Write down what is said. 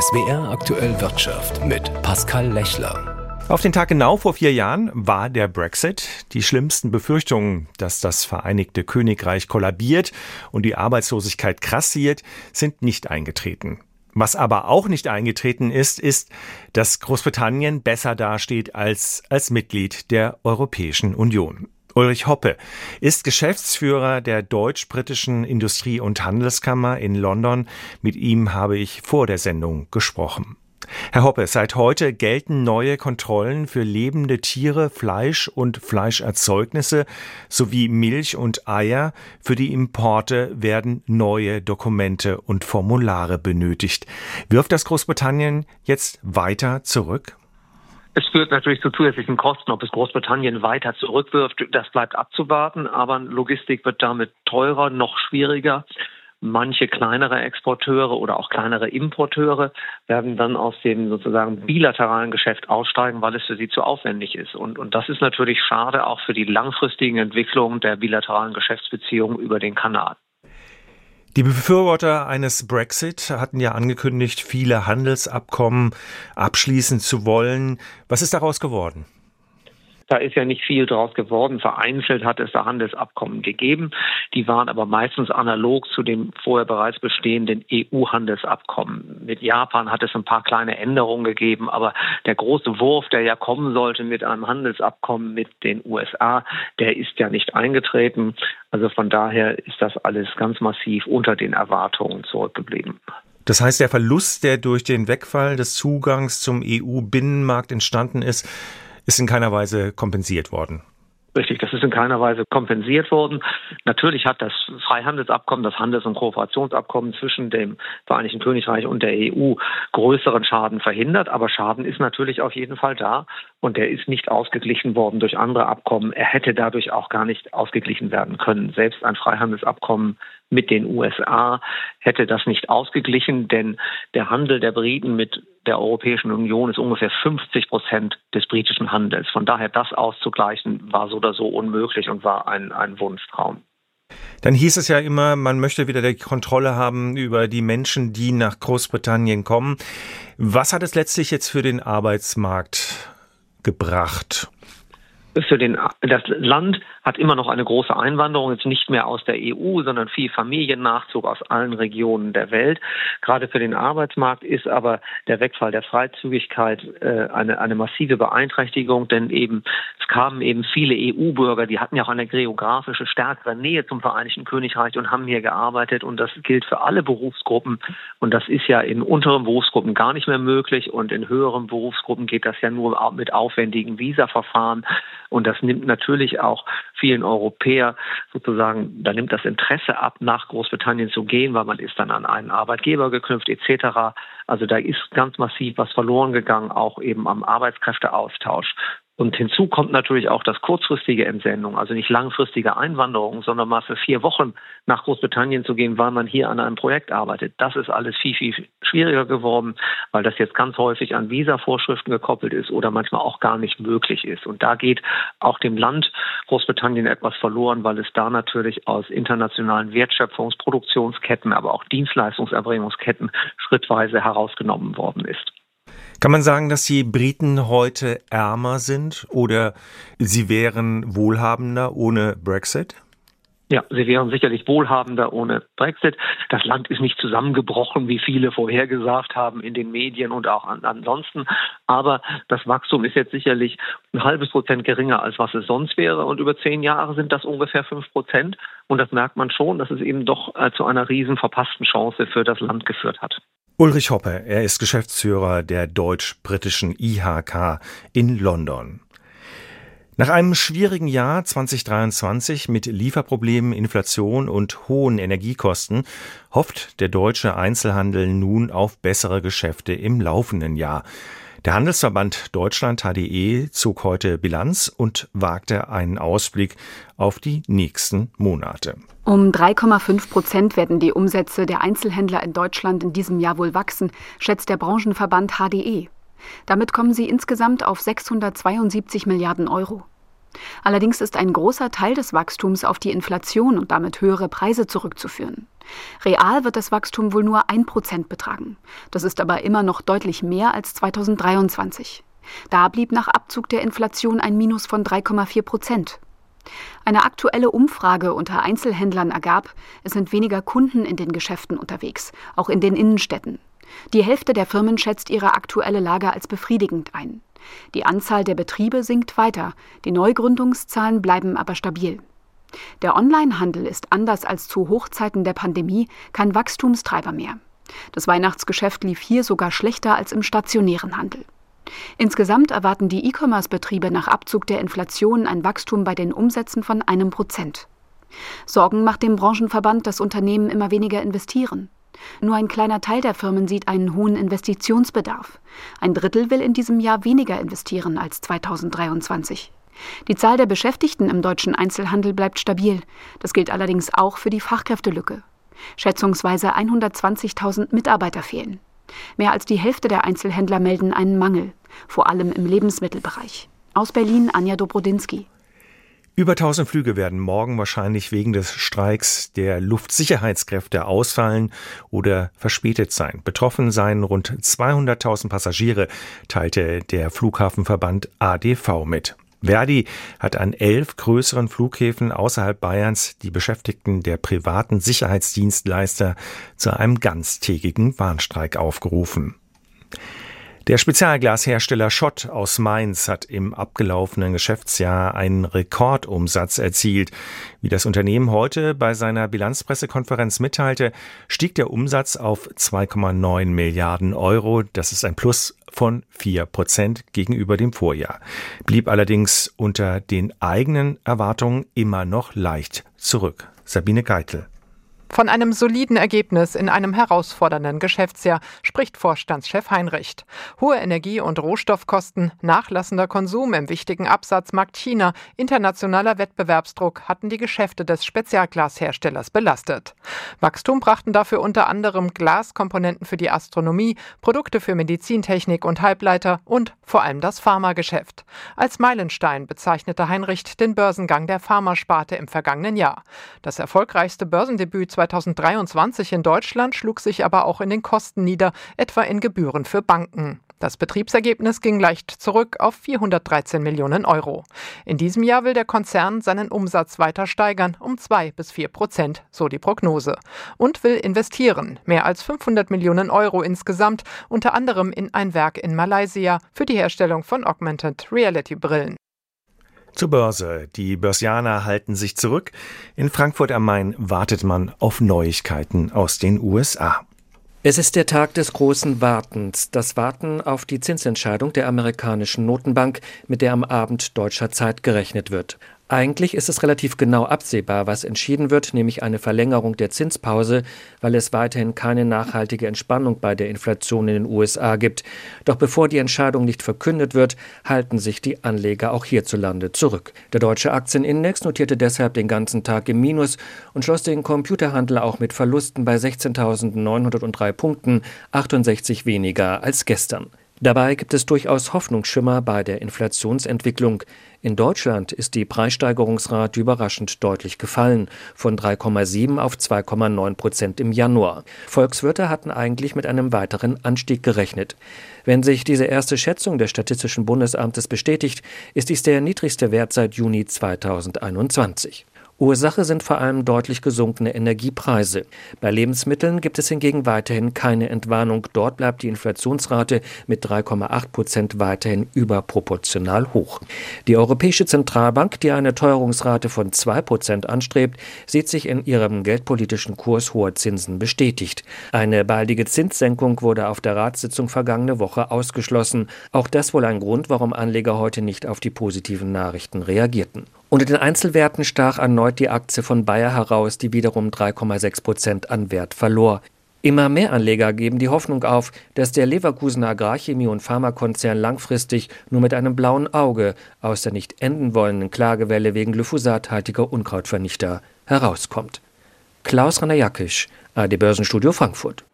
SWR aktuell Wirtschaft mit Pascal Lechler. Auf den Tag genau vor vier Jahren war der Brexit. Die schlimmsten Befürchtungen, dass das Vereinigte Königreich kollabiert und die Arbeitslosigkeit krassiert, sind nicht eingetreten. Was aber auch nicht eingetreten ist, ist, dass Großbritannien besser dasteht als als Mitglied der Europäischen Union. Ulrich Hoppe ist Geschäftsführer der Deutsch-Britischen Industrie- und Handelskammer in London. Mit ihm habe ich vor der Sendung gesprochen. Herr Hoppe, seit heute gelten neue Kontrollen für lebende Tiere, Fleisch und Fleischerzeugnisse sowie Milch und Eier. Für die Importe werden neue Dokumente und Formulare benötigt. Wirft das Großbritannien jetzt weiter zurück? Es führt natürlich zu zusätzlichen Kosten. Ob es Großbritannien weiter zurückwirft, das bleibt abzuwarten. Aber Logistik wird damit teurer, noch schwieriger. Manche kleinere Exporteure oder auch kleinere Importeure werden dann aus dem sozusagen bilateralen Geschäft aussteigen, weil es für sie zu aufwendig ist. Und, und das ist natürlich schade auch für die langfristigen Entwicklungen der bilateralen Geschäftsbeziehungen über den Kanal. Die Befürworter eines Brexit hatten ja angekündigt, viele Handelsabkommen abschließen zu wollen. Was ist daraus geworden? Da ist ja nicht viel draus geworden. Vereinzelt hat es da Handelsabkommen gegeben. Die waren aber meistens analog zu dem vorher bereits bestehenden EU-Handelsabkommen. Mit Japan hat es ein paar kleine Änderungen gegeben, aber der große Wurf, der ja kommen sollte mit einem Handelsabkommen mit den USA, der ist ja nicht eingetreten. Also von daher ist das alles ganz massiv unter den Erwartungen zurückgeblieben. Das heißt, der Verlust, der durch den Wegfall des Zugangs zum EU-Binnenmarkt entstanden ist, ist in keiner Weise kompensiert worden. Richtig, das ist in keiner Weise kompensiert worden. Natürlich hat das Freihandelsabkommen, das Handels- und Kooperationsabkommen zwischen dem Vereinigten Königreich und der EU größeren Schaden verhindert, aber Schaden ist natürlich auf jeden Fall da und der ist nicht ausgeglichen worden durch andere Abkommen. Er hätte dadurch auch gar nicht ausgeglichen werden können. Selbst ein Freihandelsabkommen mit den USA hätte das nicht ausgeglichen, denn der Handel der Briten mit der Europäischen Union ist ungefähr 50 Prozent des britischen Handels. Von daher das auszugleichen war so oder so unmöglich und war ein, ein Wunschtraum. Dann hieß es ja immer, man möchte wieder die Kontrolle haben über die Menschen, die nach Großbritannien kommen. Was hat es letztlich jetzt für den Arbeitsmarkt gebracht? Für den, das Land hat immer noch eine große Einwanderung, jetzt nicht mehr aus der EU, sondern viel Familiennachzug aus allen Regionen der Welt. Gerade für den Arbeitsmarkt ist aber der Wegfall der Freizügigkeit äh, eine, eine massive Beeinträchtigung, denn eben es kamen eben viele EU-Bürger, die hatten ja auch eine geografische stärkere Nähe zum Vereinigten Königreich und haben hier gearbeitet und das gilt für alle Berufsgruppen und das ist ja in unteren Berufsgruppen gar nicht mehr möglich und in höheren Berufsgruppen geht das ja nur mit aufwendigen Visaverfahren. Und das nimmt natürlich auch vielen Europäer sozusagen, da nimmt das Interesse ab, nach Großbritannien zu gehen, weil man ist dann an einen Arbeitgeber geknüpft etc. Also da ist ganz massiv was verloren gegangen, auch eben am Arbeitskräfteaustausch. Und hinzu kommt natürlich auch das kurzfristige Entsendung, also nicht langfristige Einwanderung, sondern mal für vier Wochen nach Großbritannien zu gehen, weil man hier an einem Projekt arbeitet. Das ist alles viel, viel schwieriger geworden, weil das jetzt ganz häufig an Visa-Vorschriften gekoppelt ist oder manchmal auch gar nicht möglich ist. Und da geht auch dem Land Großbritannien etwas verloren, weil es da natürlich aus internationalen Wertschöpfungs-, Produktionsketten, aber auch Dienstleistungserbringungsketten schrittweise herausgenommen worden ist. Kann man sagen, dass die Briten heute ärmer sind oder sie wären wohlhabender ohne Brexit? Ja, sie wären sicherlich wohlhabender ohne Brexit. Das Land ist nicht zusammengebrochen, wie viele vorhergesagt haben in den Medien und auch an, ansonsten. Aber das Wachstum ist jetzt sicherlich ein halbes Prozent geringer, als was es sonst wäre. Und über zehn Jahre sind das ungefähr fünf Prozent. Und das merkt man schon, dass es eben doch äh, zu einer riesen verpassten Chance für das Land geführt hat. Ulrich Hoppe, er ist Geschäftsführer der deutsch-britischen IHK in London. Nach einem schwierigen Jahr 2023 mit Lieferproblemen, Inflation und hohen Energiekosten hofft der deutsche Einzelhandel nun auf bessere Geschäfte im laufenden Jahr. Der Handelsverband Deutschland HDE zog heute Bilanz und wagte einen Ausblick auf die nächsten Monate. Um 3,5 Prozent werden die Umsätze der Einzelhändler in Deutschland in diesem Jahr wohl wachsen, schätzt der Branchenverband HDE. Damit kommen sie insgesamt auf 672 Milliarden Euro. Allerdings ist ein großer Teil des Wachstums auf die Inflation und damit höhere Preise zurückzuführen. Real wird das Wachstum wohl nur ein Prozent betragen. Das ist aber immer noch deutlich mehr als 2023. Da blieb nach Abzug der Inflation ein Minus von 3,4 Prozent. Eine aktuelle Umfrage unter Einzelhändlern ergab, es sind weniger Kunden in den Geschäften unterwegs, auch in den Innenstädten. Die Hälfte der Firmen schätzt ihre aktuelle Lage als befriedigend ein. Die Anzahl der Betriebe sinkt weiter, die Neugründungszahlen bleiben aber stabil. Der Onlinehandel ist anders als zu Hochzeiten der Pandemie kein Wachstumstreiber mehr. Das Weihnachtsgeschäft lief hier sogar schlechter als im stationären Handel. Insgesamt erwarten die E-Commerce-Betriebe nach Abzug der Inflation ein Wachstum bei den Umsätzen von einem Prozent. Sorgen macht dem Branchenverband, dass Unternehmen immer weniger investieren. Nur ein kleiner Teil der Firmen sieht einen hohen Investitionsbedarf. Ein Drittel will in diesem Jahr weniger investieren als 2023. Die Zahl der Beschäftigten im deutschen Einzelhandel bleibt stabil. Das gilt allerdings auch für die Fachkräftelücke. Schätzungsweise 120.000 Mitarbeiter fehlen. Mehr als die Hälfte der Einzelhändler melden einen Mangel, vor allem im Lebensmittelbereich. Aus Berlin Anja Dobrodinsky. Über 1000 Flüge werden morgen wahrscheinlich wegen des Streiks der Luftsicherheitskräfte ausfallen oder verspätet sein. Betroffen seien rund 200.000 Passagiere, teilte der Flughafenverband ADV mit. Verdi hat an elf größeren Flughäfen außerhalb Bayerns die Beschäftigten der privaten Sicherheitsdienstleister zu einem ganztägigen Warnstreik aufgerufen. Der Spezialglashersteller Schott aus Mainz hat im abgelaufenen Geschäftsjahr einen Rekordumsatz erzielt. Wie das Unternehmen heute bei seiner Bilanzpressekonferenz mitteilte, stieg der Umsatz auf 2,9 Milliarden Euro. Das ist ein Plus von 4 Prozent gegenüber dem Vorjahr, blieb allerdings unter den eigenen Erwartungen immer noch leicht zurück. Sabine Geitel. Von einem soliden Ergebnis in einem herausfordernden Geschäftsjahr spricht Vorstandschef Heinrich. Hohe Energie- und Rohstoffkosten, nachlassender Konsum im wichtigen Absatzmarkt China, internationaler Wettbewerbsdruck hatten die Geschäfte des Spezialglasherstellers belastet. Wachstum brachten dafür unter anderem Glaskomponenten für die Astronomie, Produkte für Medizintechnik und Halbleiter und vor allem das Pharmageschäft. Als Meilenstein bezeichnete Heinrich den Börsengang der Pharmasparte im vergangenen Jahr. Das erfolgreichste Börsendebüt 2023 in Deutschland schlug sich aber auch in den Kosten nieder, etwa in Gebühren für Banken. Das Betriebsergebnis ging leicht zurück auf 413 Millionen Euro. In diesem Jahr will der Konzern seinen Umsatz weiter steigern, um zwei bis vier Prozent, so die Prognose. Und will investieren, mehr als 500 Millionen Euro insgesamt, unter anderem in ein Werk in Malaysia für die Herstellung von Augmented Reality Brillen. Zur Börse. Die Börsianer halten sich zurück. In Frankfurt am Main wartet man auf Neuigkeiten aus den USA. Es ist der Tag des großen Wartens, das Warten auf die Zinsentscheidung der amerikanischen Notenbank, mit der am Abend deutscher Zeit gerechnet wird. Eigentlich ist es relativ genau absehbar, was entschieden wird, nämlich eine Verlängerung der Zinspause, weil es weiterhin keine nachhaltige Entspannung bei der Inflation in den USA gibt. Doch bevor die Entscheidung nicht verkündet wird, halten sich die Anleger auch hierzulande zurück. Der deutsche Aktienindex notierte deshalb den ganzen Tag im Minus und schloss den Computerhandel auch mit Verlusten bei 16.903 Punkten, 68 weniger als gestern. Dabei gibt es durchaus Hoffnungsschimmer bei der Inflationsentwicklung. In Deutschland ist die Preissteigerungsrate überraschend deutlich gefallen, von 3,7 auf 2,9 Prozent im Januar. Volkswirte hatten eigentlich mit einem weiteren Anstieg gerechnet. Wenn sich diese erste Schätzung des Statistischen Bundesamtes bestätigt, ist dies der niedrigste Wert seit Juni 2021. Ursache sind vor allem deutlich gesunkene Energiepreise. Bei Lebensmitteln gibt es hingegen weiterhin keine Entwarnung. Dort bleibt die Inflationsrate mit 3,8 Prozent weiterhin überproportional hoch. Die Europäische Zentralbank, die eine Teuerungsrate von 2 Prozent anstrebt, sieht sich in ihrem geldpolitischen Kurs hoher Zinsen bestätigt. Eine baldige Zinssenkung wurde auf der Ratssitzung vergangene Woche ausgeschlossen. Auch das wohl ein Grund, warum Anleger heute nicht auf die positiven Nachrichten reagierten. Unter den Einzelwerten stach erneut die Aktie von Bayer heraus, die wiederum 3,6 Prozent an Wert verlor. Immer mehr Anleger geben die Hoffnung auf, dass der Leverkusener Agrarchemie- und Pharmakonzern langfristig nur mit einem blauen Auge aus der nicht enden wollenden Klagewelle wegen glyphosathaltiger Unkrautvernichter herauskommt. Klaus Ranajakisch, AD Börsenstudio Frankfurt.